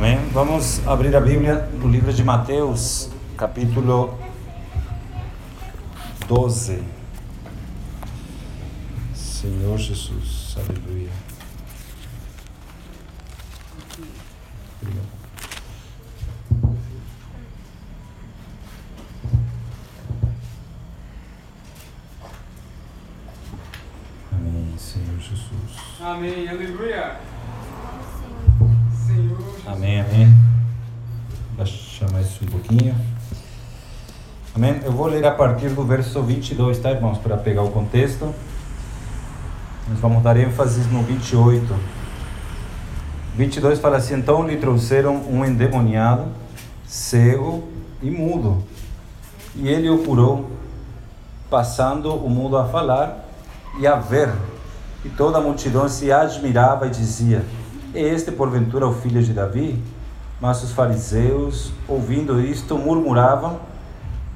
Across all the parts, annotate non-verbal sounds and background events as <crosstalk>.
Amém? Vamos abrir a Bíblia no livro de Mateus, capítulo 12. Senhor Jesus, aleluia. Amém, Senhor Jesus. Amém, aleluia. Amém, amém. Baixar mais um pouquinho. Amém. Eu vou ler a partir do verso 22, tá, irmãos, para pegar o contexto. Nós vamos dar ênfase no 28. 22 fala assim: Então lhe trouxeram um endemoniado, cego e mudo, e ele o curou, passando o mudo a falar e a ver. E toda a multidão se admirava e dizia: este porventura o filho de Davi? Mas os fariseus, ouvindo isto, murmuravam: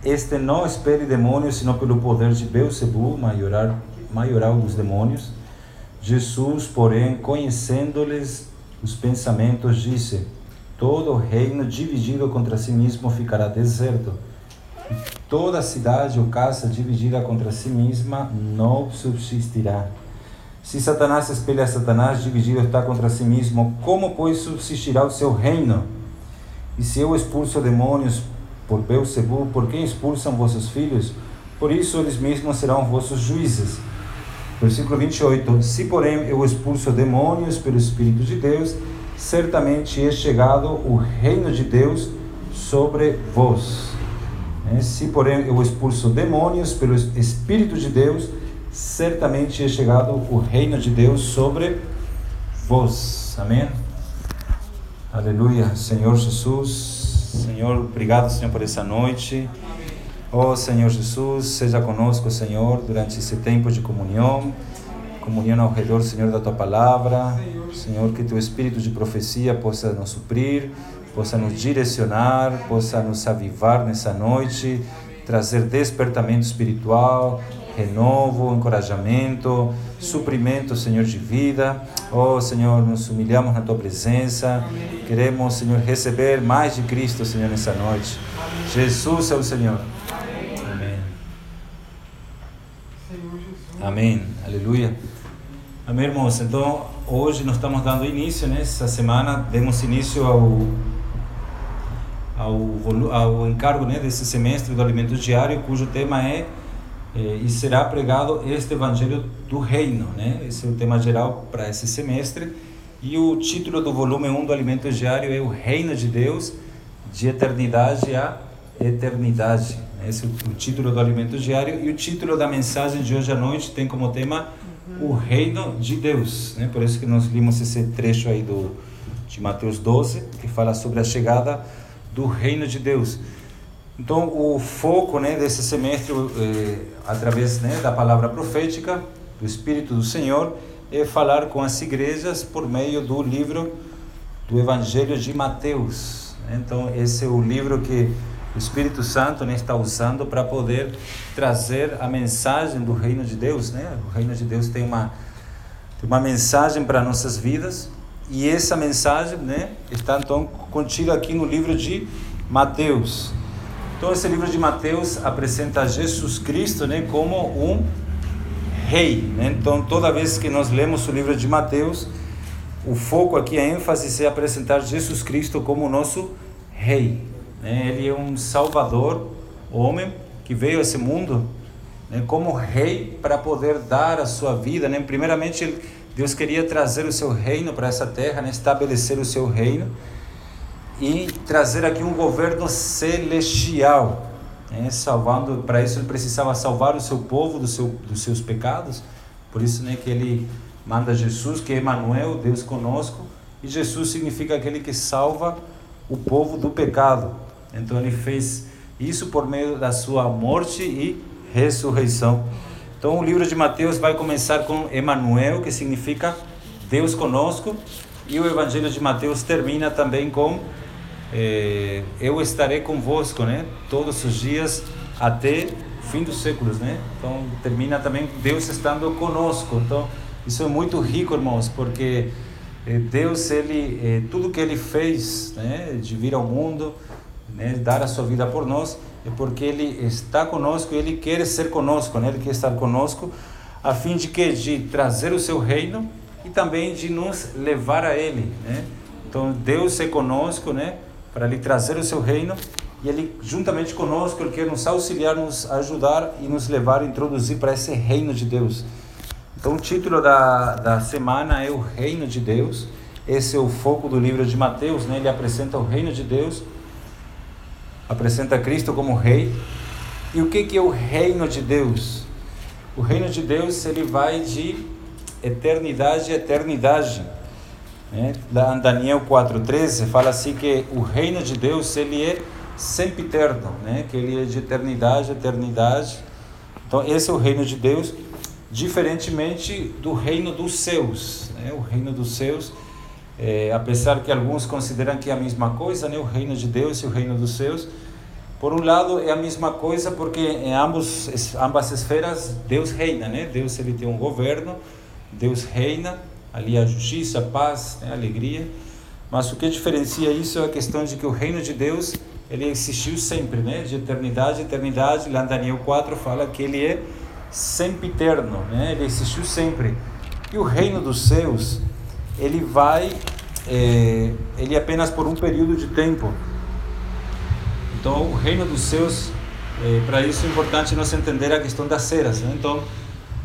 Este não espere demônios, senão pelo poder de Beuzebu, maioral, maioral dos demônios. Jesus, porém, conhecendo-lhes os pensamentos, disse: Todo reino dividido contra si mesmo ficará deserto. Toda cidade ou casa dividida contra si mesma não subsistirá. Se Satanás espelha Satanás, dividido está contra si mesmo, como, pois, subsistirá o seu reino? E se eu expulso demônios por Beuzebu, por quem expulsam vossos filhos? Por isso eles mesmos serão vossos juízes. Versículo 28. Se, porém, eu expulso demônios pelo Espírito de Deus, certamente é chegado o reino de Deus sobre vós. Se, porém, eu expulso demônios pelo Espírito de Deus, certamente é chegado o reino de Deus sobre vós. Amém? Aleluia. Senhor Jesus, Senhor, obrigado, Senhor, por essa noite. Oh Senhor Jesus, seja conosco, Senhor, durante esse tempo de comunhão, comunhão ao redor, Senhor, da tua palavra. Senhor, que teu espírito de profecia possa nos suprir, possa nos direcionar, possa nos avivar nessa noite, trazer despertamento espiritual, renovo, encorajamento, suprimento, Senhor, de vida. Oh, Senhor, nos humilhamos na tua presença. Queremos, Senhor, receber mais de Cristo, Senhor, nessa noite. Jesus é o Senhor. Amém. Amém. Aleluia. Amém, irmãos. Então, hoje nós estamos dando início, nessa né? semana, demos início ao ao, ao encargo né, desse semestre do alimento diário, cujo tema é eh, e será pregado este Evangelho do Reino, né? Esse é o tema geral para esse semestre. E o título do volume 1 do Alimento Diário é O Reino de Deus, de Eternidade a Eternidade. Esse é o título do Alimento Diário. E o título da mensagem de hoje à noite tem como tema O Reino de Deus. Né? Por isso que nós limos esse trecho aí do, de Mateus 12, que fala sobre a chegada do Reino de Deus. Então, o foco né, desse semestre, eh, através né, da palavra profética, do Espírito do Senhor, é falar com as igrejas por meio do livro do Evangelho de Mateus. Então, esse é o livro que o Espírito Santo né, está usando para poder trazer a mensagem do Reino de Deus. Né? O Reino de Deus tem uma, tem uma mensagem para nossas vidas, e essa mensagem né, está então contida aqui no livro de Mateus. Então esse livro de Mateus apresenta Jesus Cristo, né, como um rei, né? Então toda vez que nós lemos o livro de Mateus, o foco aqui, a ênfase é apresentar Jesus Cristo como nosso rei. Né? Ele é um Salvador, homem que veio a esse mundo né, como rei para poder dar a sua vida. Né? Primeiramente, Deus queria trazer o seu reino para essa terra, né? estabelecer o seu reino e trazer aqui um governo celestial, né? salvando. Para isso ele precisava salvar o seu povo do seu, dos seus pecados. Por isso, né, que ele manda Jesus, que é Emmanuel, Deus conosco, e Jesus significa aquele que salva o povo do pecado. Então ele fez isso por meio da sua morte e ressurreição. Então o livro de Mateus vai começar com Emmanuel, que significa Deus conosco, e o Evangelho de Mateus termina também com é, eu estarei convosco, né? Todos os dias até fim dos séculos, né? Então termina também Deus estando conosco. Então isso é muito rico, irmãos, porque Deus, ele, tudo que ele fez, né, de vir ao mundo, né, dar a sua vida por nós, é porque ele está conosco, ele quer ser conosco, né, ele quer estar conosco, a fim de que de trazer o seu reino e também de nos levar a ele, né? Então Deus é conosco, né, para lhe trazer o seu reino e ele juntamente conosco ele quer nos auxiliar, nos ajudar e nos levar a introduzir para esse reino de Deus. Então, o título da, da semana é O Reino de Deus. Esse é o foco do livro de Mateus, né? ele apresenta o reino de Deus, apresenta Cristo como Rei. E o que, que é o reino de Deus? O reino de Deus ele vai de eternidade a eternidade. Né? Daniel 4,13 fala assim que o reino de Deus ele é sempre eterno, né? que ele é de eternidade a eternidade. Então, esse é o reino de Deus diferentemente do reino dos céus. Né? O reino dos céus, é, apesar que alguns consideram que é a mesma coisa, né? o reino de Deus e o reino dos céus, por um lado é a mesma coisa porque em ambos, ambas esferas Deus reina, né? Deus ele tem um governo, Deus reina, ali a justiça, a paz, né? a alegria. Mas o que diferencia isso é a questão de que o reino de Deus ele existiu sempre, né? De eternidade eternidade. Lá em Daniel 4 fala que ele é sempre eterno, né? ele existiu sempre. E o reino dos céus, ele vai, é, ele é apenas por um período de tempo. Então, o reino dos céus, é, para isso é importante nós entender a questão das eras. Né? Então,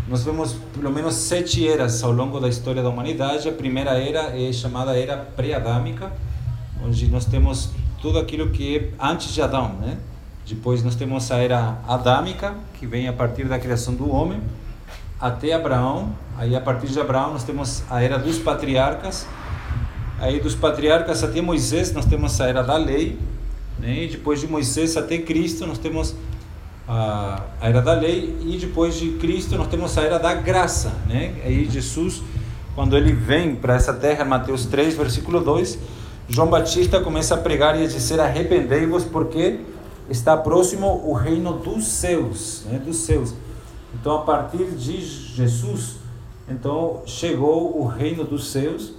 nós vemos pelo menos sete eras ao longo da história da humanidade. A primeira era é chamada era pré-adâmica, onde nós temos tudo aquilo que é antes de Adão, né? Depois nós temos a era adâmica, que vem a partir da criação do homem, até Abraão. Aí a partir de Abraão nós temos a era dos patriarcas. Aí dos patriarcas até Moisés nós temos a era da lei. Né? E depois de Moisés até Cristo nós temos a, a era da lei. E depois de Cristo nós temos a era da graça. Né? Aí Jesus, quando ele vem para essa terra, Mateus 3, versículo 2, João Batista começa a pregar e a dizer: Arrependei-vos, porque está próximo o reino dos céus, né, dos céus. Então, a partir de Jesus, então chegou o reino dos céus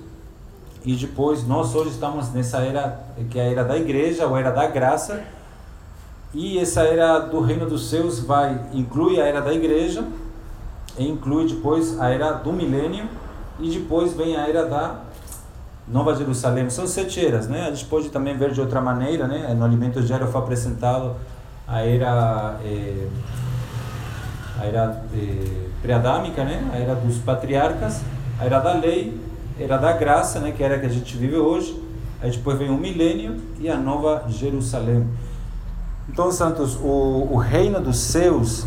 e depois nós hoje estamos nessa era que é a era da igreja, ou era da graça. E essa era do reino dos céus vai inclui a era da igreja e inclui depois a era do milênio e depois vem a era da Nova Jerusalém. São sete eras, né? A gente pode também ver de outra maneira, né? No alimento diário foi apresentado a era eh, a era eh, pré-adâmica, né? A era dos patriarcas, a era da lei, a era da graça, né? Que era a que a gente vive hoje. Aí depois vem o milênio e a Nova Jerusalém. Então, santos, o, o reino dos céus,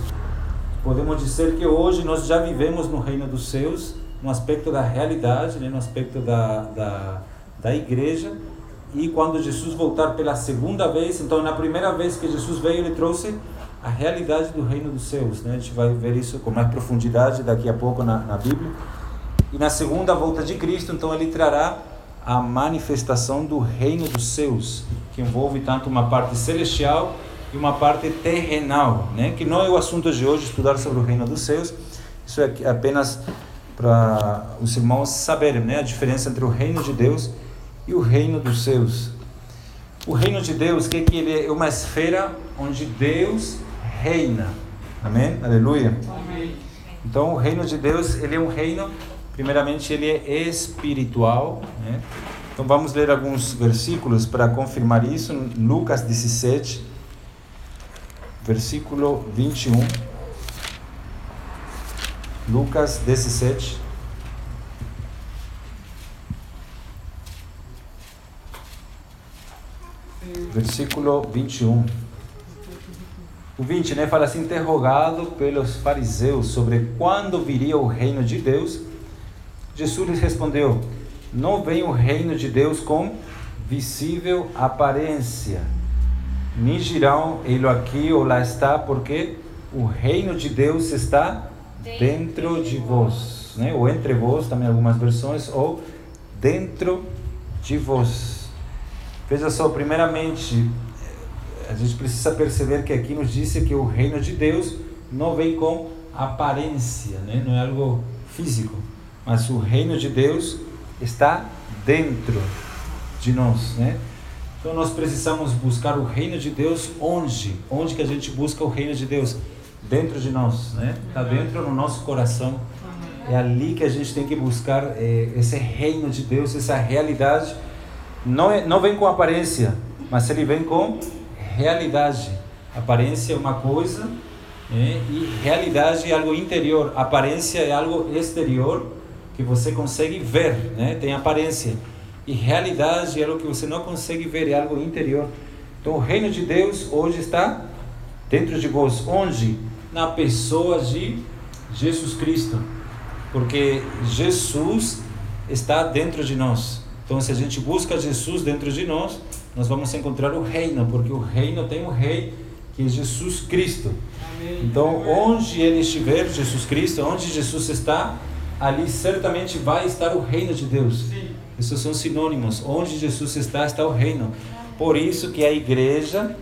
podemos dizer que hoje nós já vivemos no reino dos céus no aspecto da realidade, né, no aspecto da, da, da igreja. E quando Jesus voltar pela segunda vez, então na primeira vez que Jesus veio, ele trouxe a realidade do reino dos céus. Né? A gente vai ver isso com mais profundidade daqui a pouco na, na Bíblia. E na segunda volta de Cristo, então ele trará a manifestação do reino dos céus, que envolve tanto uma parte celestial e uma parte terrenal, né? que não é o assunto de hoje estudar sobre o reino dos céus, isso é apenas para os irmãos saberem né, a diferença entre o reino de Deus e o reino dos céus. O reino de Deus, que, é que ele é uma esfera onde Deus reina. Amém? Aleluia. Amém. Então, o reino de Deus, ele é um reino, primeiramente, ele é espiritual. Né? Então, vamos ler alguns versículos para confirmar isso. Lucas 17, versículo 21. Lucas 17. Versículo 21. O 20, né, fala assim: interrogado pelos fariseus sobre quando viria o reino de Deus, Jesus lhes respondeu: Não vem o reino de Deus com visível aparência, nem dirão ele aqui ou lá está, porque o reino de Deus está dentro de vós, né? ou entre vós, também algumas versões, ou dentro de vós. Veja só, primeiramente, a gente precisa perceber que aqui nos diz que o reino de Deus não vem com aparência, né? não é algo físico, mas o reino de Deus está dentro de nós, né? Então nós precisamos buscar o reino de Deus onde? Onde que a gente busca o reino de Deus? Dentro de nós, né? Está dentro no nosso coração. É ali que a gente tem que buscar é, esse reino de Deus, essa realidade. Não, é, não vem com aparência, mas ele vem com realidade. Aparência é uma coisa é, e realidade é algo interior. Aparência é algo exterior que você consegue ver, né? tem aparência. E realidade é algo que você não consegue ver, é algo interior. Então o reino de Deus hoje está dentro de vós. Onde? Na pessoa de Jesus Cristo. Porque Jesus está dentro de nós. Então se a gente busca Jesus dentro de nós, nós vamos encontrar o reino, porque o reino tem um rei que é Jesus Cristo. Então, onde ele estiver, Jesus Cristo, onde Jesus está, ali certamente vai estar o reino de Deus. Esses são sinônimos. Onde Jesus está, está o reino. Por isso que a igreja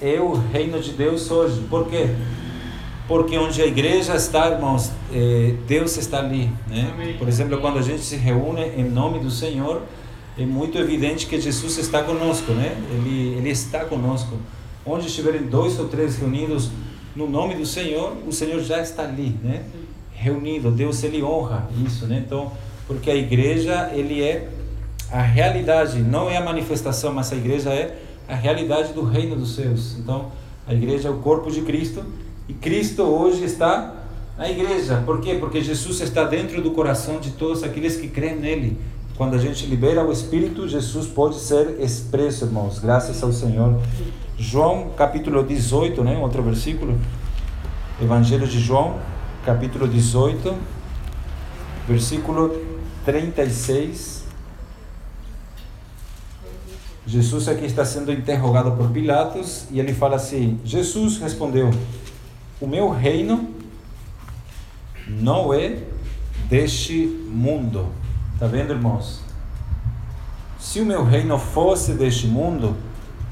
é o reino de Deus hoje. Por quê? Porque onde a igreja está, irmãos, eh, Deus está ali. Né? Por exemplo, quando a gente se reúne em nome do Senhor, é muito evidente que Jesus está conosco, né? Ele, ele está conosco. Onde estiverem dois ou três reunidos no nome do Senhor, o Senhor já está ali, né? Reunido. Deus ele honra isso, né? Então, porque a igreja ele é a realidade, não é a manifestação, mas a igreja é a realidade do reino dos céus. Então, a igreja é o corpo de Cristo e Cristo hoje está na igreja. Por quê? Porque Jesus está dentro do coração de todos aqueles que creem nele. Quando a gente libera o Espírito, Jesus pode ser expresso, irmãos, graças ao Senhor. João, capítulo 18, né? outro versículo. Evangelho de João, capítulo 18, versículo 36. Jesus aqui está sendo interrogado por Pilatos e ele fala assim: Jesus respondeu: O meu reino não é deste mundo. Está vendo, irmãos? Se o meu reino fosse deste mundo,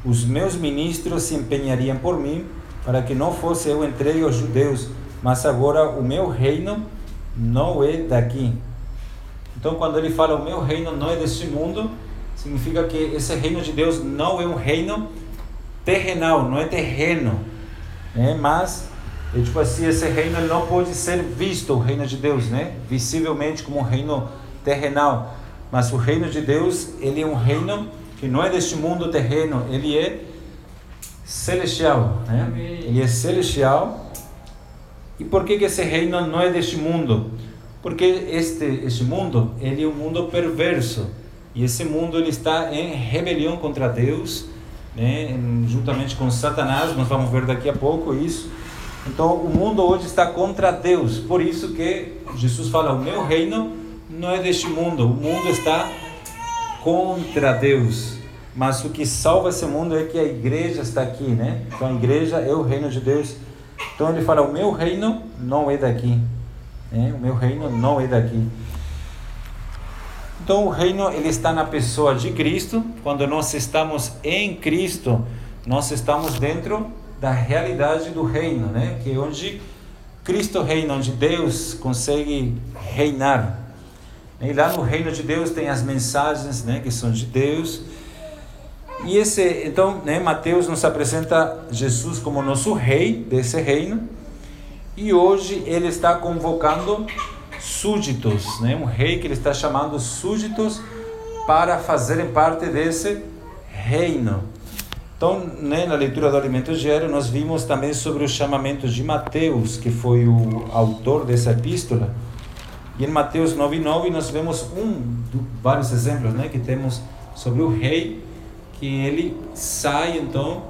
os meus ministros se empenhariam por mim para que não fosse eu entregue aos judeus, mas agora o meu reino não é daqui. Então, quando ele fala o meu reino não é deste mundo, significa que esse reino de Deus não é um reino terrenal, não é terreno, né? Mas é tipo assim, esse reino não pode ser visto, o reino de Deus, né? Visivelmente como um reino terrenal, mas o reino de Deus, ele é um reino que não é deste mundo terreno, ele é celestial, né? Ele é celestial. E por que que esse reino não é deste mundo? Porque este, este mundo, ele é um mundo perverso. E esse mundo ele está em rebelião contra Deus, né? juntamente com Satanás, nós vamos ver daqui a pouco isso. Então o mundo hoje está contra Deus. Por isso que Jesus fala: "O meu reino não é deste mundo. O mundo está contra Deus. Mas o que salva esse mundo é que a igreja está aqui, né? Então a igreja é o reino de Deus. Então ele fala: "O meu reino não é daqui". Né? O meu reino não é daqui. Então o reino ele está na pessoa de Cristo. Quando nós estamos em Cristo, nós estamos dentro da realidade do reino, né? Que é onde Cristo reina, onde Deus consegue reinar. E lá no reino de Deus tem as mensagens, né, que são de Deus. E esse, então, né, Mateus nos apresenta Jesus como nosso rei desse reino. E hoje ele está convocando súditos, né? um rei que ele está chamando súditos para fazerem parte desse reino. Então, né, na leitura do alimento diário, nós vimos também sobre o chamamento de Mateus, que foi o autor dessa epístola. E em Mateus 9:9 nós vemos um vários exemplos, né, que temos sobre o rei que ele sai então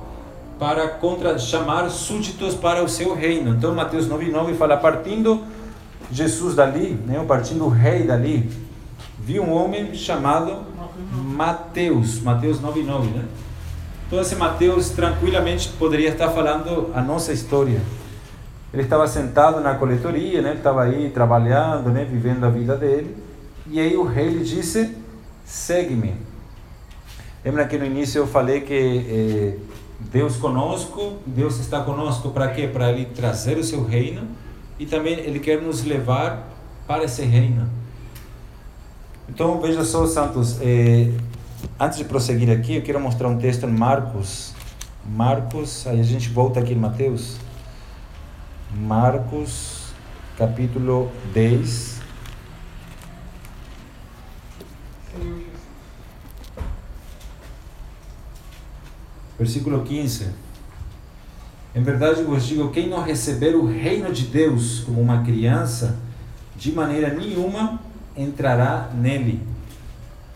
para contra, chamar súditos para o seu reino. Então, Mateus 9,9 fala: partindo Jesus dali, né, partindo o rei dali, viu um homem chamado Mateus, Mateus 9,9. Né? Então, esse Mateus tranquilamente poderia estar falando a nossa história. Ele estava sentado na coletoria, né? Ele estava aí trabalhando, né? Vivendo a vida dele. E aí o rei lhe disse: segue-me. Lembra que no início eu falei que eh, Deus conosco, Deus está conosco para quê? Para Ele trazer o seu reino e também Ele quer nos levar para esse reino. Então, veja só, Santos, eh, antes de prosseguir aqui, eu quero mostrar um texto em Marcos. Marcos, aí a gente volta aqui em Mateus. Marcos, capítulo 10. Versículo 15. Em verdade vos digo: quem não receber o reino de Deus como uma criança, de maneira nenhuma entrará nele.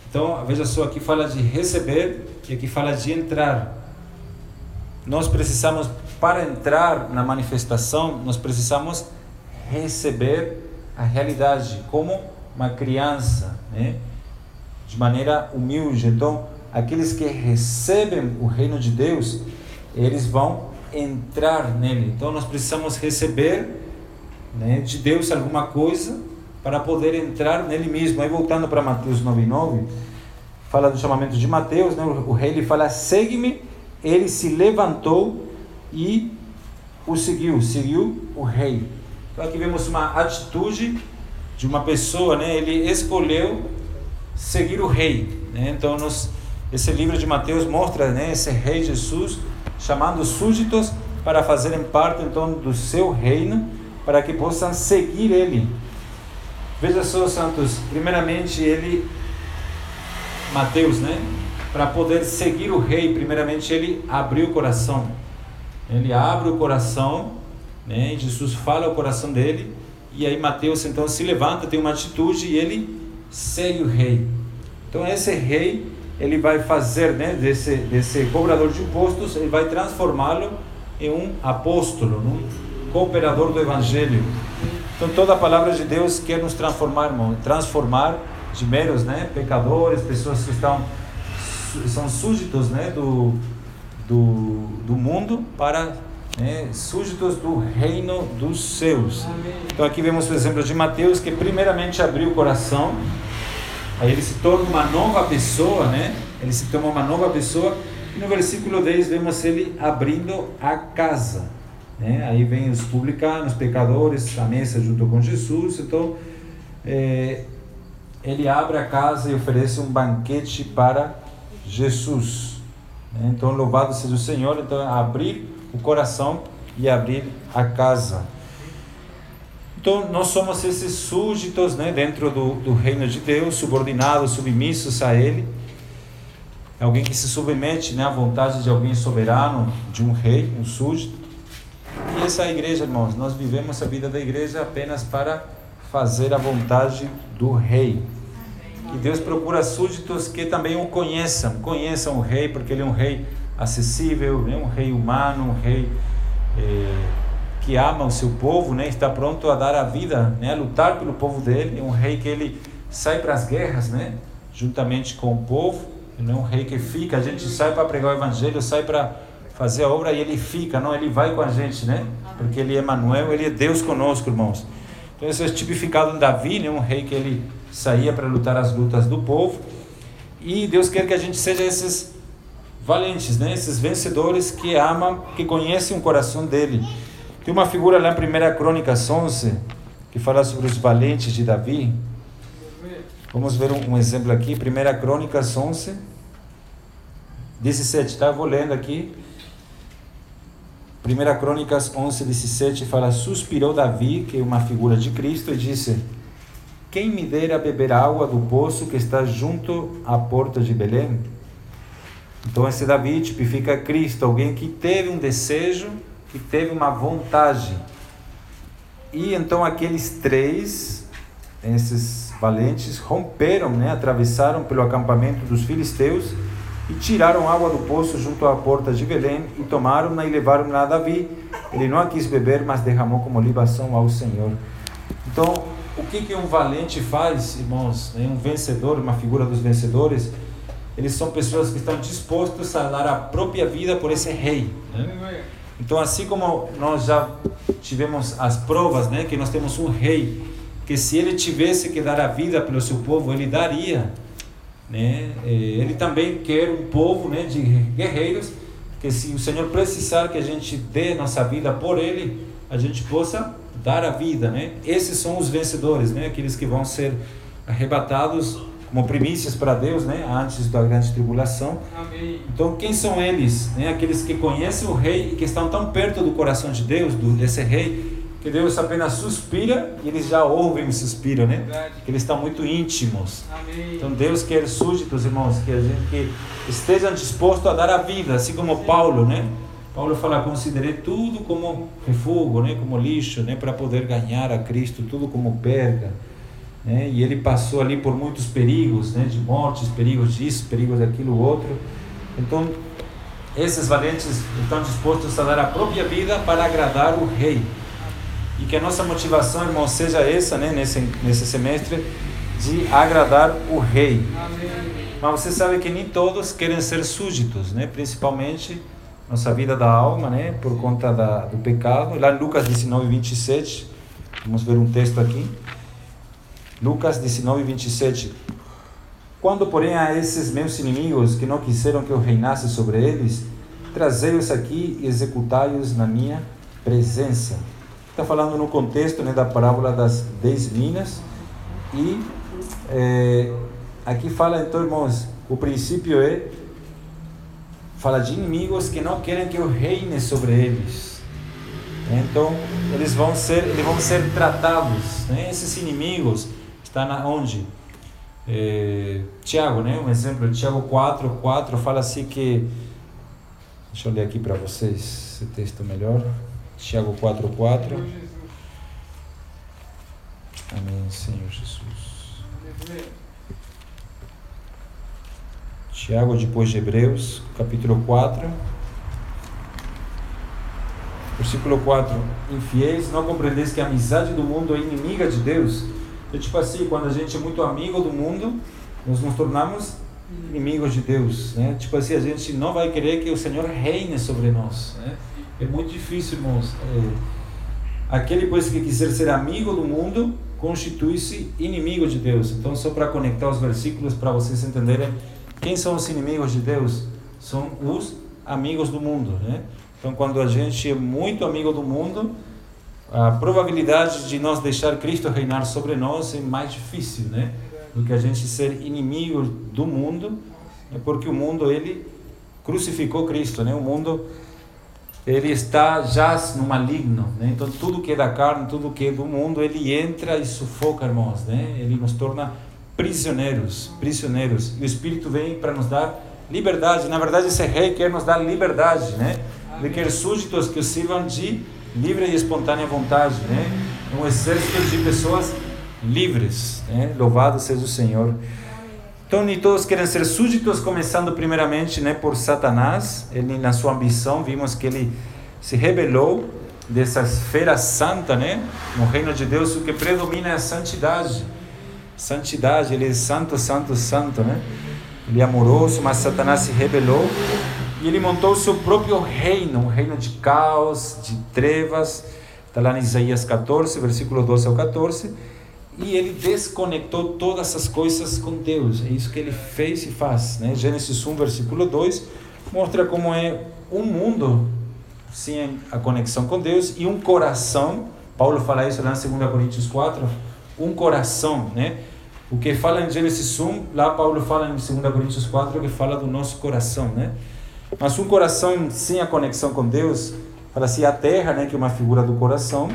Então, veja só, aqui fala de receber e aqui fala de entrar. Nós precisamos, para entrar na manifestação, nós precisamos receber a realidade como uma criança, né? de maneira humilde. Então, aqueles que recebem o reino de Deus, eles vão entrar nele. Então, nós precisamos receber né, de Deus alguma coisa para poder entrar nele mesmo. Aí voltando para Mateus 9:9, fala do chamamento de Mateus, né? O rei lhe fala: "Segue-me". Ele se levantou e o seguiu, seguiu o rei. Então aqui vemos uma atitude de uma pessoa, né? Ele escolheu seguir o rei, né? Então nos, esse livro de Mateus mostra, né, esse rei Jesus chamando súditos para fazerem parte então do seu reino, para que possam seguir ele. Veja só, Santos, primeiramente ele, Mateus, né? Para poder seguir o rei, primeiramente ele abriu o coração. Ele abre o coração, né? Jesus fala o coração dele, e aí Mateus então se levanta, tem uma atitude e ele segue o rei. Então esse rei, ele vai fazer, né, desse, desse cobrador de impostos, ele vai transformá-lo em um apóstolo, um cooperador do evangelho. Então toda a palavra de Deus quer nos transformar, irmão, transformar de meros, né, pecadores, pessoas que estão são súditos, né, do do, do mundo para né, súditos do reino dos céus. Então aqui vemos o exemplo de Mateus que primeiramente abriu o coração, aí ele se torna uma nova pessoa, né? Ele se torna uma nova pessoa. E no versículo 10 vemos ele abrindo a casa. Né? Aí vem os publicanos, pecadores, a mesa junto com Jesus. Então, é, ele abre a casa e oferece um banquete para Jesus. Né? Então, louvado seja o Senhor. Então, abrir o coração e abrir a casa. Então, nós somos esses súditos né, dentro do, do reino de Deus, subordinados, submissos a Ele. Alguém que se submete né, à vontade de alguém soberano, de um rei, um súdito. E essa igreja, irmãos, nós vivemos a vida da igreja apenas para fazer a vontade do rei. E Deus procura súditos que também o conheçam, conheçam o rei, porque ele é um rei acessível, né? um rei humano, um rei eh, que ama o seu povo, né? está pronto a dar a vida, né? a lutar pelo povo dele. É um rei que ele sai para as guerras, né? juntamente com o povo. Não é um rei que fica, a gente sai para pregar o evangelho, sai para fazer a obra e ele fica, não, ele vai com a gente, né? Porque ele é Emmanuel, ele é Deus conosco, irmãos. Então isso é tipificado em Davi, né? um rei que ele saía para lutar as lutas do povo. E Deus quer que a gente seja esses valentes, né? Esses vencedores que amam, que conhecem o coração dele. Tem uma figura lá em 1 Crônicas 11 que fala sobre os valentes de Davi. Vamos ver um, um exemplo aqui, 1 Crônicas 11, 17, tá? Vou lendo aqui. 1 Crônicas 11, 17 fala: Suspirou Davi, que é uma figura de Cristo, e disse: Quem me dera beber água do poço que está junto à porta de Belém? Então, esse Davi tipifica Cristo, alguém que teve um desejo, que teve uma vontade. E então, aqueles três, esses valentes, romperam, né, atravessaram pelo acampamento dos filisteus e tiraram água do poço junto à porta de Belém e tomaram-na e levaram-na a Davi. Ele não a quis beber, mas derramou como libação ao Senhor. Então, o que, que um valente faz, irmãos? Um vencedor, uma figura dos vencedores, eles são pessoas que estão dispostos a dar a própria vida por esse rei. Né? Então, assim como nós já tivemos as provas, né, que nós temos um rei que se ele tivesse que dar a vida pelo seu povo, ele daria. Né? É, ele também quer um povo né, de guerreiros, que se o Senhor precisar que a gente dê nossa vida por Ele, a gente possa dar a vida. Né? Esses são os vencedores, né? aqueles que vão ser arrebatados como primícias para Deus, né? Antes da grande tribulação. Amém. Então, quem são eles? Né? Aqueles que conhecem o rei e que estão tão perto do coração de Deus, do, desse rei, que Deus apenas suspira e eles já ouvem o suspiro, né? Que eles estão muito íntimos. Amém. Então Deus quer súditos, irmãos, que a gente que estejam dispostos a dar a vida, assim como Sim. Paulo, né? Paulo fala: considerei tudo como refúgio, né? Como lixo, né? Para poder ganhar a Cristo, tudo como perca. Né? E ele passou ali por muitos perigos, né? De mortes, perigos disso, perigos daquilo outro. Então esses valentes estão dispostos a dar a própria vida para agradar o Rei. E que a nossa motivação, irmão, seja essa, né, nesse, nesse semestre, de agradar o Rei. Amém. Mas você sabe que nem todos querem ser súditos, né? principalmente nossa vida da alma, né? por conta da, do pecado. Lá em Lucas 19, 27, vamos ver um texto aqui. Lucas 19, 27. Quando, porém, a esses meus inimigos que não quiseram que eu reinasse sobre eles, trazei-os aqui e executai-os na minha presença. Está falando no contexto né, da parábola das dez minas. E é, aqui fala, então, irmãos, o princípio é fala de inimigos que não querem que eu reine sobre eles. Então, eles vão ser, eles vão ser tratados. Né? Esses inimigos estão na, onde? É, Tiago, né? um exemplo, Tiago 4, 4 fala assim que. Deixa eu ler aqui para vocês esse texto melhor. Tiago 4, 4. Amém, Senhor Jesus. Tiago, depois de Hebreus, capítulo 4. Versículo 4: Infiéis, não compreendeis que a amizade do mundo é inimiga de Deus? É tipo assim, quando a gente é muito amigo do mundo, nós nos tornamos inimigos de Deus. Né? Tipo assim, a gente não vai querer que o Senhor reine sobre nós. Né? É muito difícil, irmãos. É, aquele, pois, que quiser ser amigo do mundo, constitui-se inimigo de Deus. Então, só para conectar os versículos, para vocês entenderem quem são os inimigos de Deus? São os amigos do mundo. Né? Então, quando a gente é muito amigo do mundo, a probabilidade de nós deixar Cristo reinar sobre nós é mais difícil, né? Do que a gente ser inimigo do mundo, é porque o mundo ele crucificou Cristo, né? O mundo ele está já no maligno, né? Então tudo que é da carne, tudo que é do mundo, ele entra e sufoca, irmãos, né? Ele nos torna prisioneiros, prisioneiros. E o Espírito vem para nos dar liberdade. Na verdade, esse rei quer nos dar liberdade, né? Ele quer súditos que o sirvam de livre e espontânea vontade, né? Um exército de pessoas livres, né? Louvado seja o Senhor. Então, nem todos querem ser súditos, começando primeiramente né, por Satanás. Ele, na sua ambição, vimos que ele se rebelou dessa esfera santa, né? No reino de Deus, o que predomina é a santidade. Santidade, ele é santo, santo, santo, né? Ele é amoroso, mas Satanás se rebelou e ele montou o seu próprio reino, um reino de caos, de trevas. Está lá em Isaías 14, versículo 12 ao 14 e ele desconectou todas essas coisas com Deus. É isso que ele fez e faz. Né? Gênesis 1, versículo 2, mostra como é um mundo sem a conexão com Deus e um coração. Paulo fala isso lá em 2 Coríntios 4. Um coração, né? O que fala em Gênesis 1, lá Paulo fala em 2 Coríntios 4 que fala do nosso coração, né? Mas um coração sem a conexão com Deus, fala assim, a terra, né, que é uma figura do coração,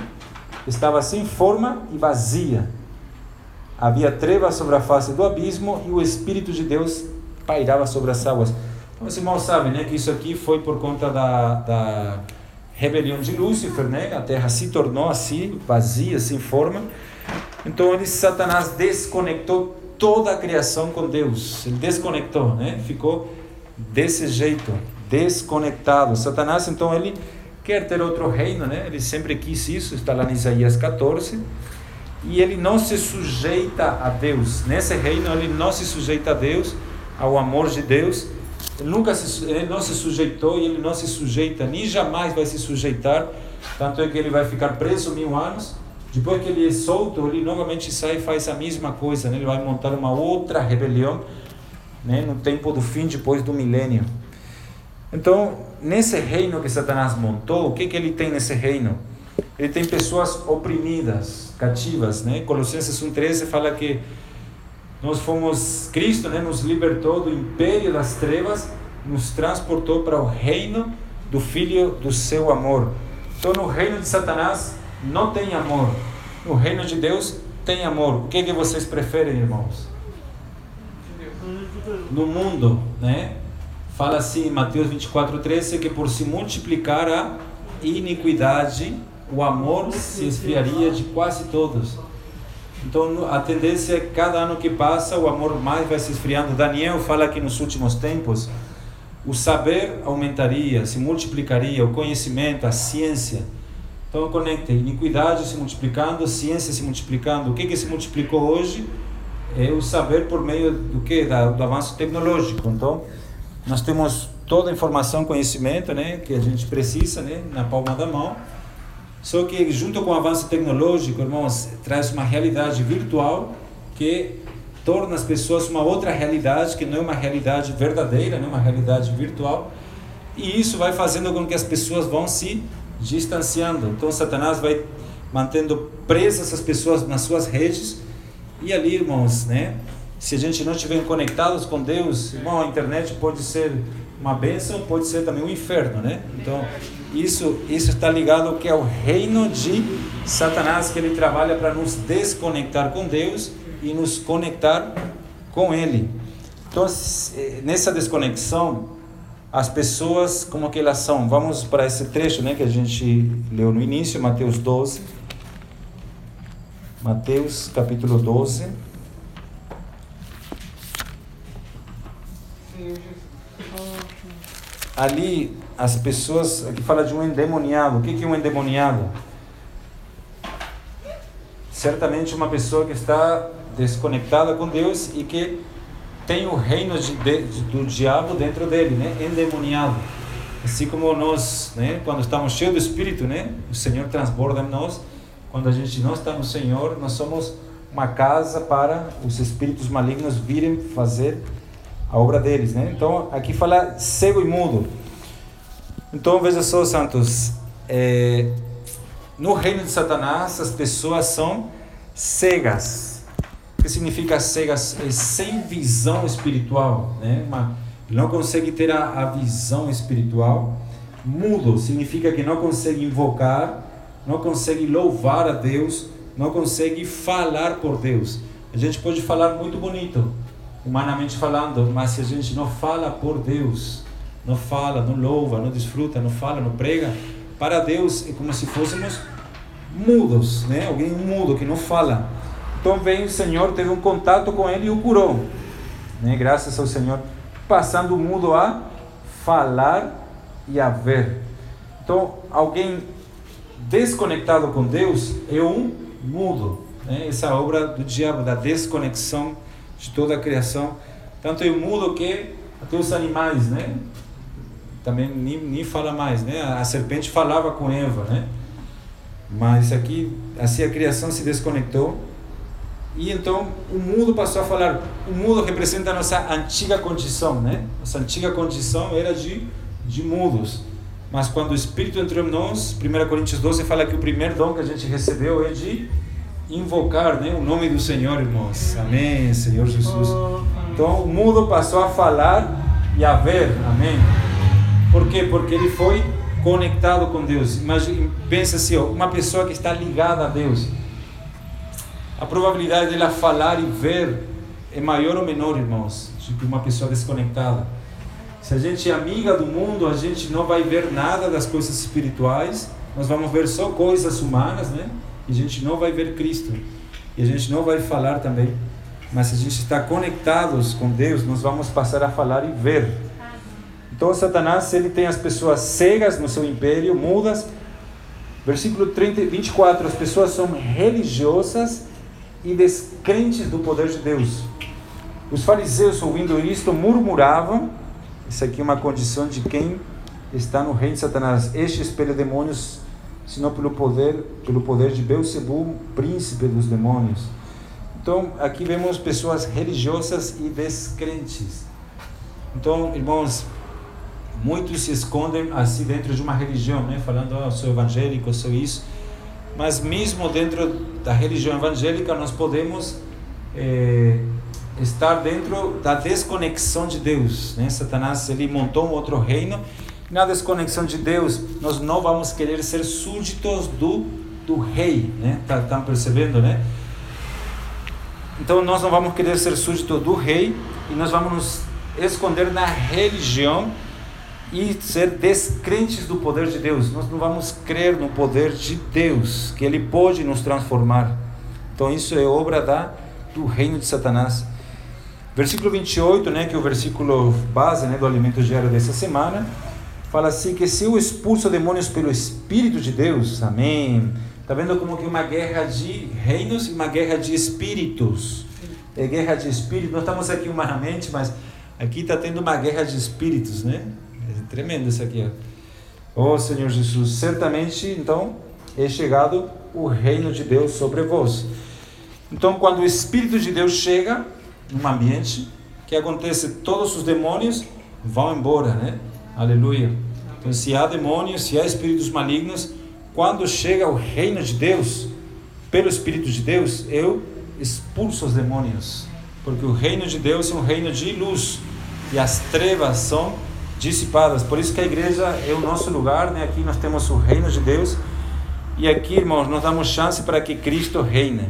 estava sem forma e vazia Havia trevas sobre a face do abismo e o Espírito de Deus pairava sobre as águas. Então, os irmãos sabem né, que isso aqui foi por conta da, da rebelião de Lúcifer, né? a terra se tornou assim, vazia, sem forma. Então, ele, Satanás desconectou toda a criação com Deus. Ele desconectou, né? ficou desse jeito, desconectado. Satanás, então, ele quer ter outro reino, né? ele sempre quis isso, está lá em Isaías 14 e ele não se sujeita a Deus. Nesse reino ele não se sujeita a Deus, ao amor de Deus. Ele nunca se, ele não se sujeitou e ele não se sujeita, nem jamais vai se sujeitar. Tanto é que ele vai ficar preso mil anos. Depois que ele é solto, ele novamente sai e faz a mesma coisa. Né? Ele vai montar uma outra rebelião né? no tempo do fim, depois do milênio. Então, nesse reino que Satanás montou, o que, que ele tem nesse reino? Ele tem pessoas oprimidas, cativas, né? Colossenses 1:13 fala que Nós fomos, Cristo né, nos libertou do império das trevas, nos transportou para o reino do Filho do seu amor. Então, no reino de Satanás não tem amor. No reino de Deus tem amor. O que, que vocês preferem, irmãos? No mundo, né? Fala assim, Mateus 24, 13, que por se multiplicar a iniquidade, o amor se esfriaria de quase todos. Então, a tendência é que cada ano que passa, o amor mais vai se esfriando. Daniel fala que nos últimos tempos, o saber aumentaria, se multiplicaria, o conhecimento, a ciência. Então, conecta iniquidade se multiplicando, ciência se multiplicando. O que, que se multiplicou hoje? É o saber por meio do que? Do avanço tecnológico. Então, nós temos toda a informação, conhecimento, né, que a gente precisa, né, na palma da mão. Só que junto com o avanço tecnológico, irmãos, traz uma realidade virtual que torna as pessoas uma outra realidade que não é uma realidade verdadeira, não é uma realidade virtual. E isso vai fazendo com que as pessoas vão se distanciando. Então Satanás vai mantendo presas as pessoas nas suas redes. E ali, irmãos, né? Se a gente não estiver conectados com Deus, irmão, a internet pode ser uma bênção, pode ser também um inferno, né? Então, isso isso está ligado ao que é o reino de Satanás, que ele trabalha para nos desconectar com Deus e nos conectar com Ele. Então, eh, nessa desconexão, as pessoas, como que elas são? Vamos para esse trecho né, que a gente leu no início, Mateus 12. Mateus capítulo 12. Ali, as pessoas, aqui fala de um endemoniado. O que é um endemoniado? Certamente uma pessoa que está desconectada com Deus e que tem o reino de, de, do diabo dentro dele, né? endemoniado. Assim como nós, né? quando estamos cheios do Espírito, né? o Senhor transborda em nós. Quando a gente não está no Senhor, nós somos uma casa para os espíritos malignos virem fazer a obra deles. Né? Então, aqui fala cego e mudo. Então, veja só, santos, é, no reino de Satanás, as pessoas são cegas que significa cegas é sem visão espiritual, né? Uma, não consegue ter a, a visão espiritual. Mudo significa que não consegue invocar, não consegue louvar a Deus, não consegue falar por Deus. A gente pode falar muito bonito, humanamente falando, mas se a gente não fala por Deus, não fala, não louva, não desfruta, não fala, não prega, para Deus é como se fôssemos mudos, né? Alguém mudo que não fala. Então vem o Senhor, teve um contato com ele e o curou. Né? Graças ao Senhor, passando o mundo a falar e a ver. Então, alguém desconectado com Deus um mudo. Né? Essa obra do diabo, da desconexão de toda a criação. Tanto é mudo que até os animais, né? Também nem, nem fala mais, né? A serpente falava com Eva, né? Mas aqui, assim a criação se desconectou e então o mundo passou a falar, o mundo representa a nossa antiga condição, né? Nossa antiga condição era de, de mudos. Mas quando o Espírito entrou em nós, 1 Coríntios 12 fala que o primeiro dom que a gente recebeu é de invocar né, o nome do Senhor, irmãos. Amém, Senhor Jesus. Então o mundo passou a falar e a ver. Amém. Por quê? Porque ele foi conectado com Deus. Imagina, pensa assim, ó, uma pessoa que está ligada a Deus a probabilidade dela falar e ver é maior ou menor, irmãos, do que uma pessoa desconectada. Se a gente é amiga do mundo, a gente não vai ver nada das coisas espirituais, nós vamos ver só coisas humanas, né? E a gente não vai ver Cristo. E a gente não vai falar também. Mas se a gente está conectados com Deus, nós vamos passar a falar e ver. Então, Satanás, ele tem as pessoas cegas no seu império, mudas. Versículo 30, 24: as pessoas são religiosas e descrentes do poder de Deus. Os fariseus, ouvindo isto, murmuravam. Isso aqui é uma condição de quem está no reino de Satanás. Este espelha demônios, senão pelo poder, pelo poder de Beelzebub, príncipe dos demônios. Então, aqui vemos pessoas religiosas e descrentes. Então, irmãos, muitos se escondem assim dentro de uma religião, né? Falando, oh, sou evangélico, sou isso mas mesmo dentro da religião evangélica nós podemos é, estar dentro da desconexão de Deus. Né? Satanás ele montou um outro reino. Na desconexão de Deus, nós não vamos querer ser súditos do, do rei. Né? Tá, tá percebendo, né? Então nós não vamos querer ser súditos do rei e nós vamos nos esconder na religião e ser descrentes do poder de Deus. Nós não vamos crer no poder de Deus, que Ele pode nos transformar. Então isso é obra da, do reino de Satanás. Versículo 28, né, que é o versículo base né, do alimento diário dessa semana, fala assim que se eu expulso demônios pelo Espírito de Deus, amém. Está vendo como que uma guerra de reinos e uma guerra de espíritos. É guerra de espíritos. Nós estamos aqui humanamente, mas aqui está tendo uma guerra de espíritos, né? É tremendo isso aqui. Ó oh, Senhor Jesus, certamente então é chegado o reino de Deus sobre vós. Então, quando o Espírito de Deus chega, num ambiente, que acontece? Todos os demônios vão embora, né? Aleluia. Então, se há demônios, se há espíritos malignos, quando chega o reino de Deus, pelo Espírito de Deus, eu expulso os demônios, porque o reino de Deus é um reino de luz e as trevas são dissipadas. Por isso que a igreja é o nosso lugar, né? Aqui nós temos o reino de Deus e aqui, irmãos, nós damos chance para que Cristo reine.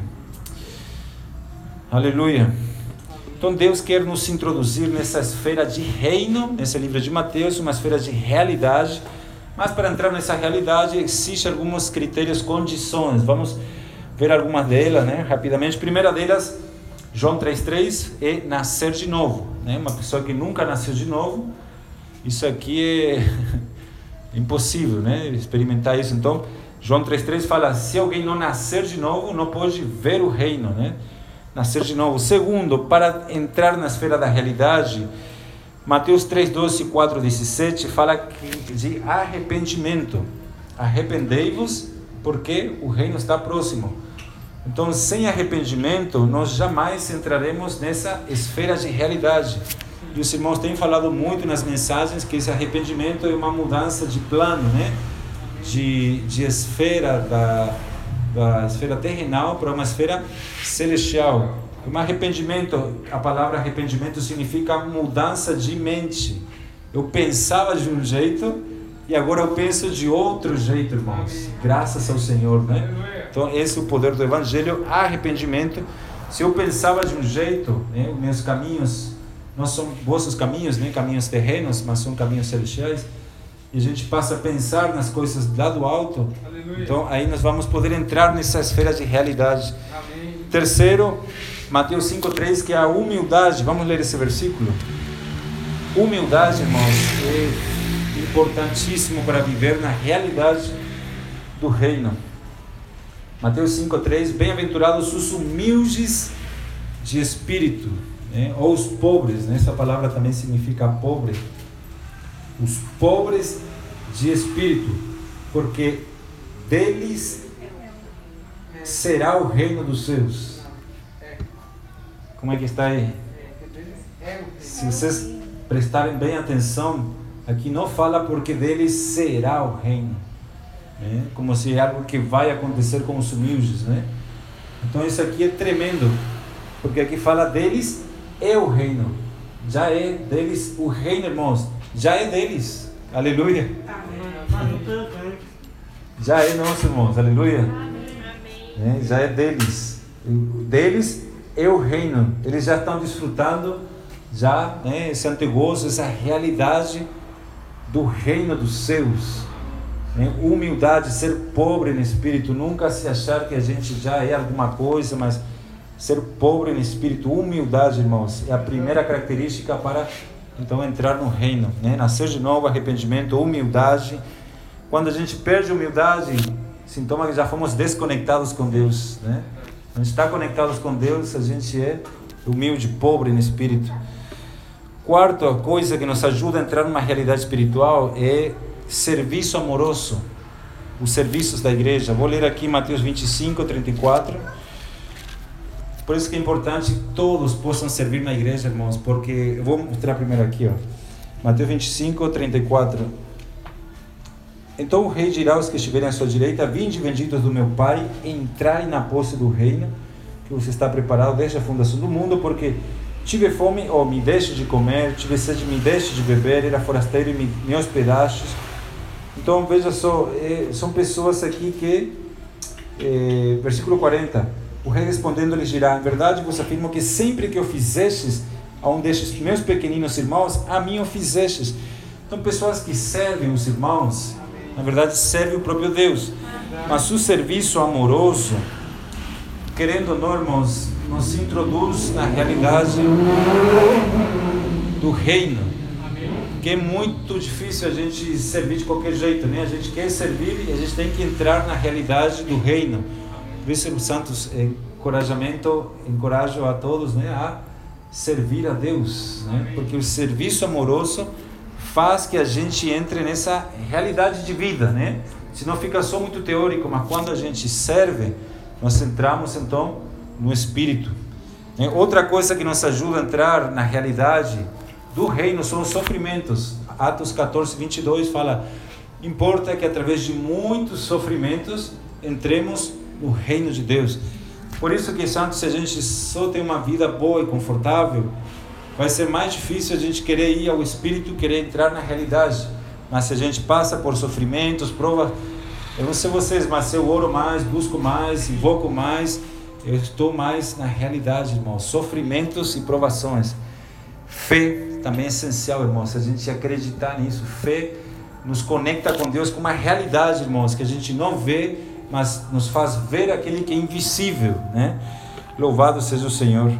Aleluia. Então Deus quer nos introduzir nessa esfera de reino, nesse livro de Mateus, uma esfera de realidade. Mas para entrar nessa realidade existem alguns critérios, condições. Vamos ver algumas delas, né? Rapidamente. primeira delas, João 3:3 é nascer de novo, né? Uma pessoa que nunca nasceu de novo, isso aqui é <laughs> impossível, né? Experimentar isso. Então, João 3:3 fala: se alguém não nascer de novo, não pode ver o reino, né? Nascer de novo. Segundo, para entrar na esfera da realidade, Mateus 3, 12, 4, 17 fala de arrependimento. Arrependei-vos, porque o reino está próximo. Então, sem arrependimento, nós jamais entraremos nessa esfera de realidade. E os irmãos têm falado muito nas mensagens que esse arrependimento é uma mudança de plano, né? De, de esfera da, da esfera terrenal para uma esfera celestial. Um arrependimento, a palavra arrependimento significa mudança de mente. Eu pensava de um jeito e agora eu penso de outro jeito, irmãos. Graças ao Senhor, né? Então, esse é o poder do Evangelho, arrependimento. Se eu pensava de um jeito, né, meus caminhos não são vossos caminhos, nem caminhos terrenos, mas são caminhos celestiais e a gente passa a pensar nas coisas lá do alto, Aleluia. então aí nós vamos poder entrar nessa esfera de realidade. Amém. Terceiro, Mateus 5,3, que é a humildade. Vamos ler esse versículo? Humildade, irmãos, é importantíssimo para viver na realidade do reino. Mateus 5,3: Bem-aventurados os humildes de espírito, né? ou os pobres, né? essa palavra também significa pobre os pobres de espírito, porque deles será o reino dos céus. Como é que está aí? Se vocês prestarem bem atenção, aqui não fala porque deles será o reino. Né? Como se é algo que vai acontecer com os humildes. Né? Então isso aqui é tremendo, porque aqui fala deles é o reino. Já é deles o reino, irmãos já é deles. Aleluia. Já é nosso, irmãos. Aleluia. É, já é deles. Deles é o reino. Eles já estão desfrutando já né, esse antegozo, essa realidade do reino dos céus. Né? Humildade, ser pobre no espírito, nunca se achar que a gente já é alguma coisa, mas ser pobre no espírito, humildade, irmãos, é a primeira característica para então entrar no reino, né? Nascer de novo, arrependimento, humildade. Quando a gente perde humildade, sintoma que já fomos desconectados com Deus, né? A gente está conectados com Deus, a gente é humilde, pobre no espírito. Quarta coisa que nos ajuda a entrar numa realidade espiritual é serviço amoroso. Os serviços da igreja. Vou ler aqui Mateus 25, 34. Por isso que é importante que todos possam servir na igreja, irmãos, porque eu vou mostrar primeiro aqui, ó. Mateus 25, 34. Então o rei dirá aos que estiverem à sua direita: Vinde, benditos do meu Pai, entrai na posse do reino que você está preparado desde a fundação do mundo, porque Tive fome, ou me deixe de comer, tive sede, me deixe de beber, era forasteiro e me, me hospedastes. Então veja só, é, são pessoas aqui que, é, versículo 40, o rei respondendo lhes dirá: Em verdade vos afirmo que sempre que o fizestes a um destes meus pequeninos irmãos, a mim o fizestes. Então, pessoas que servem os irmãos, na verdade, servem o próprio Deus. Mas o serviço amoroso, querendo ou não, irmãos, nos introduz na realidade do reino. Que é muito difícil a gente servir de qualquer jeito, né? A gente quer servir e a gente tem que entrar na realidade do reino. Isso, Santos, encorajamento, encorajo a todos, né? A servir a Deus, né? Porque o serviço amoroso faz que a gente entre nessa realidade de vida, né? Se não fica só muito teórico, mas quando a gente serve, nós entramos então no espírito. Né? Outra coisa que nos ajuda a entrar na realidade do reino são os sofrimentos. Atos 14, 22 fala: importa que através de muitos sofrimentos entremos no reino de Deus. Por isso que, santo, se a gente só tem uma vida boa e confortável, vai ser mais difícil a gente querer ir ao Espírito, querer entrar na realidade. Mas se a gente passa por sofrimentos, provas, eu não sei vocês, mas eu oro mais, busco mais, invoco mais, eu estou mais na realidade, irmão. Sofrimentos e provações. Fé também é essencial, irmão. Se a gente acreditar nisso, fé nos conecta com Deus com uma realidade, irmãos, que a gente não vê, mas nos faz ver aquele que é invisível, né? Louvado seja o Senhor.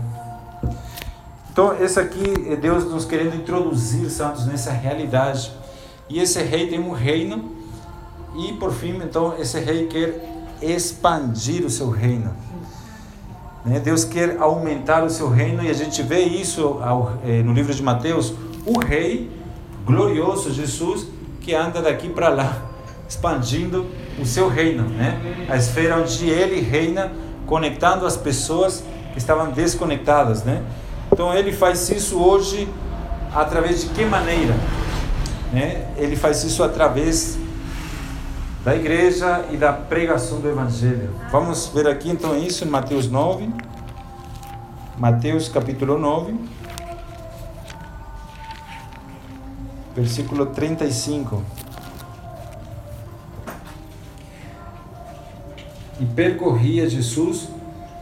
Então, esse aqui é Deus nos querendo introduzir, santos, nessa realidade. E esse rei tem um reino, e por fim, então, esse rei quer expandir o seu reino. Né? Deus quer aumentar o seu reino, e a gente vê isso eh, no livro de Mateus: o rei glorioso, Jesus, que anda daqui para lá, <laughs> expandindo o seu reino, né? A esfera onde ele reina, conectando as pessoas que estavam desconectadas, né? Então ele faz isso hoje através de que maneira? Né? Ele faz isso através da igreja e da pregação do evangelho. Vamos ver aqui então isso em Mateus 9. Mateus capítulo 9. Versículo 35. E percorria Jesus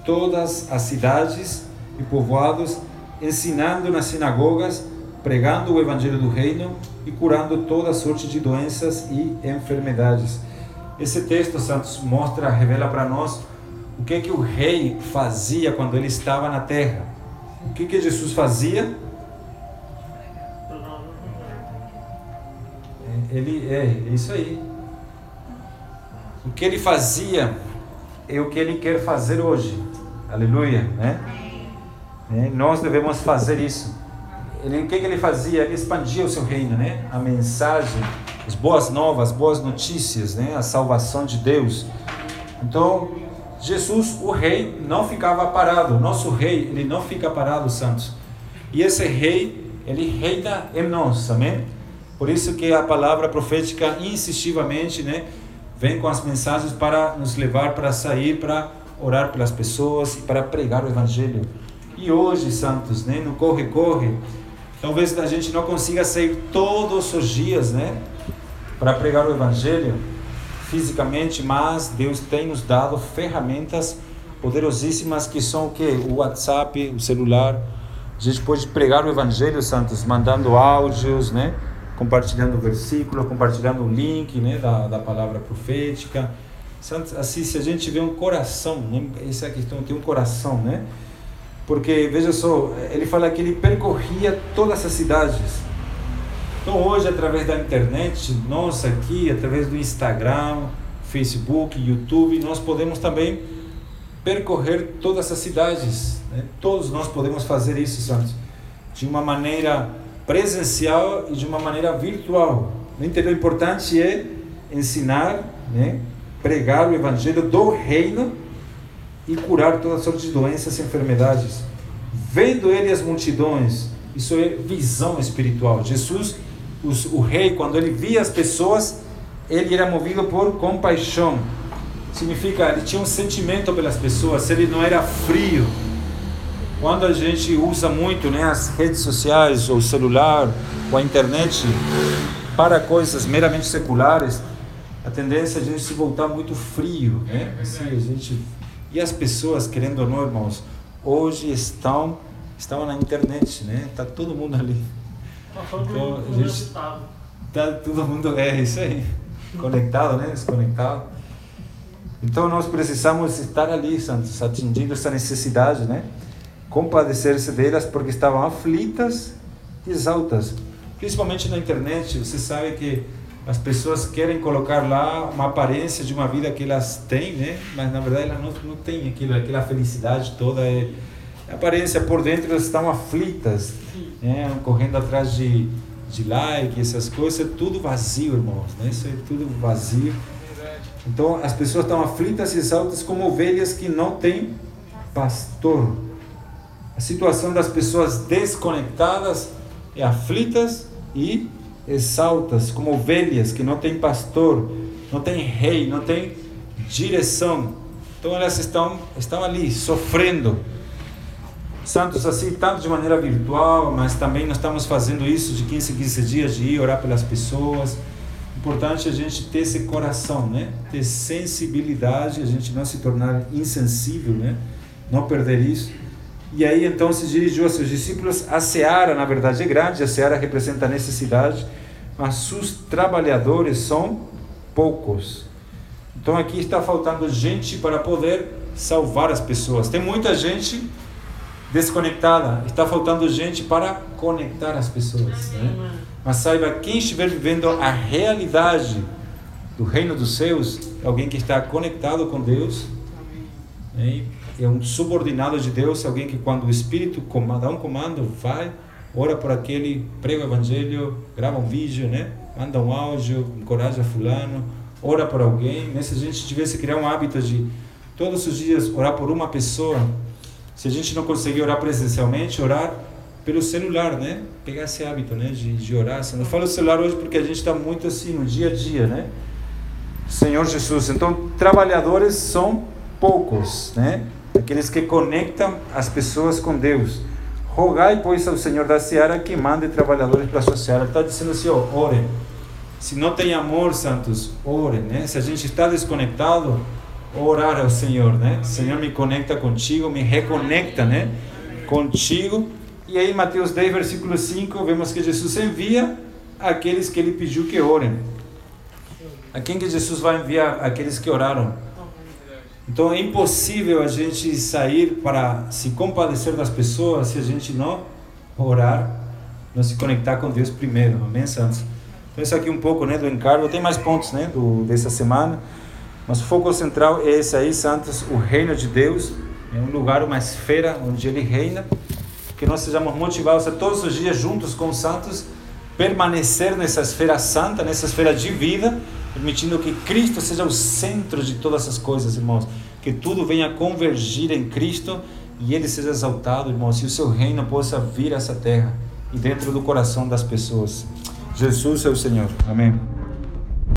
todas as cidades e povoados, ensinando nas sinagogas, pregando o evangelho do reino e curando toda sorte de doenças e enfermidades. Esse texto, Santos, mostra, revela para nós o que que o rei fazia quando ele estava na terra. O que que Jesus fazia? Ele é, é isso aí. O que ele fazia é o que ele quer fazer hoje. Aleluia, né? É, nós devemos fazer isso. Ele, o que, que ele fazia? Ele expandia o seu reino, né? A mensagem, as boas novas, as boas notícias, né? A salvação de Deus. Então, Jesus, o rei, não ficava parado. Nosso rei, ele não fica parado, santos. E esse rei, ele reina em nós, amém? Por isso que a palavra profética insistivamente, né? Vem com as mensagens para nos levar para sair, para orar pelas pessoas e para pregar o Evangelho. E hoje, santos, né, no corre-corre, talvez a gente não consiga sair todos os dias, né, para pregar o Evangelho fisicamente, mas Deus tem nos dado ferramentas poderosíssimas que são o que? O WhatsApp, o celular. A gente pode pregar o Evangelho, santos, mandando áudios, né? Compartilhando o versículo, compartilhando o link né, da, da palavra profética. Assim, se a gente tiver um coração, né, essa questão, tem um coração, né? Porque, veja só, ele fala que ele percorria todas as cidades. Então, hoje, através da internet, nós aqui, através do Instagram, Facebook, YouTube, nós podemos também percorrer todas as cidades. Né? Todos nós podemos fazer isso, Santos, de uma maneira presencial e de uma maneira virtual. O importante é ensinar, né, pregar o evangelho do reino e curar todas sortes de doenças e enfermidades. Vendo ele as multidões, isso é visão espiritual. Jesus, os, o rei, quando ele via as pessoas, ele era movido por compaixão. Significa, ele tinha um sentimento pelas pessoas, ele não era frio. Quando a gente usa muito né, as redes sociais, ou o celular, ou a internet para coisas meramente seculares, a tendência é a gente se voltar muito frio, né? Assim, a gente e as pessoas, querendo ou não, irmãos, hoje estão estão na internet, né? Tá todo mundo ali. Então, a gente tá todo mundo é isso aí, <laughs> conectado, né? Desconectado. Então nós precisamos estar ali, santos, atingindo essa necessidade, né? Compadecer-se delas porque estavam aflitas e exaltas. Principalmente na internet, você sabe que as pessoas querem colocar lá uma aparência de uma vida que elas têm, né? Mas na verdade elas não, não têm aquilo, aquela felicidade toda. É, aparência por dentro elas estão aflitas, né? correndo atrás de, de like, essas coisas, é tudo vazio, irmãos, né? Isso é tudo vazio. Então as pessoas estão aflitas e exaltas como ovelhas que não têm pastor a situação das pessoas desconectadas e aflitas e exaltas, como ovelhas que não têm pastor, não têm rei, não têm direção. Então elas estão, estão ali sofrendo. Santos assim, tanto de maneira virtual, mas também nós estamos fazendo isso de 15 em 15 dias, de ir orar pelas pessoas. Importante a gente ter esse coração, né? Ter sensibilidade, a gente não se tornar insensível, né? Não perder isso. E aí então se dirigiu a seus discípulos. A seara, na verdade, é grande, a seara representa a necessidade, mas os trabalhadores são poucos. Então aqui está faltando gente para poder salvar as pessoas. Tem muita gente desconectada, está faltando gente para conectar as pessoas. Né? Mas saiba, quem estiver vivendo a realidade do reino dos céus é alguém que está conectado com Deus. Né? É um subordinado de Deus, alguém que quando o Espírito dá um comando, vai, ora por aquele, prega o Evangelho, grava um vídeo, né? manda um áudio, encoraja fulano, ora por alguém. Né? Se a gente tivesse criar um hábito de todos os dias orar por uma pessoa, se a gente não conseguir orar presencialmente, orar pelo celular, né? Pegar esse hábito, né? De, de orar. Eu não falo celular hoje porque a gente está muito assim no dia a dia, né? Senhor Jesus. Então, trabalhadores são poucos, né? Aqueles que conectam as pessoas com Deus. Rogai, pois, ao Senhor da Seara que mande trabalhadores para a sua seara. Está dizendo assim, ó, orem. Se não tem amor, santos, orem, né? Se a gente está desconectado, orar ao Senhor, né? Senhor, me conecta contigo, me reconecta, né? Contigo. E aí, Mateus 10, versículo 5, vemos que Jesus envia aqueles que ele pediu que orem. A quem que Jesus vai enviar? Aqueles que oraram. Então é impossível a gente sair para se compadecer das pessoas se a gente não orar, não se conectar com Deus primeiro. Amém, santos? Então isso aqui um pouco, né, do encargo. Tem mais pontos, né, do dessa semana. Mas o foco central é esse aí, santos, o reino de Deus. É um lugar, uma esfera onde ele reina. Que nós sejamos motivados a todos os dias juntos com os santos permanecer nessa esfera santa, nessa esfera de vida permitindo que Cristo seja o centro de todas as coisas, irmãos. Que tudo venha convergir em Cristo e Ele seja exaltado, irmãos. E o seu reino possa vir a essa terra e dentro do coração das pessoas. Jesus é o Senhor. Amém.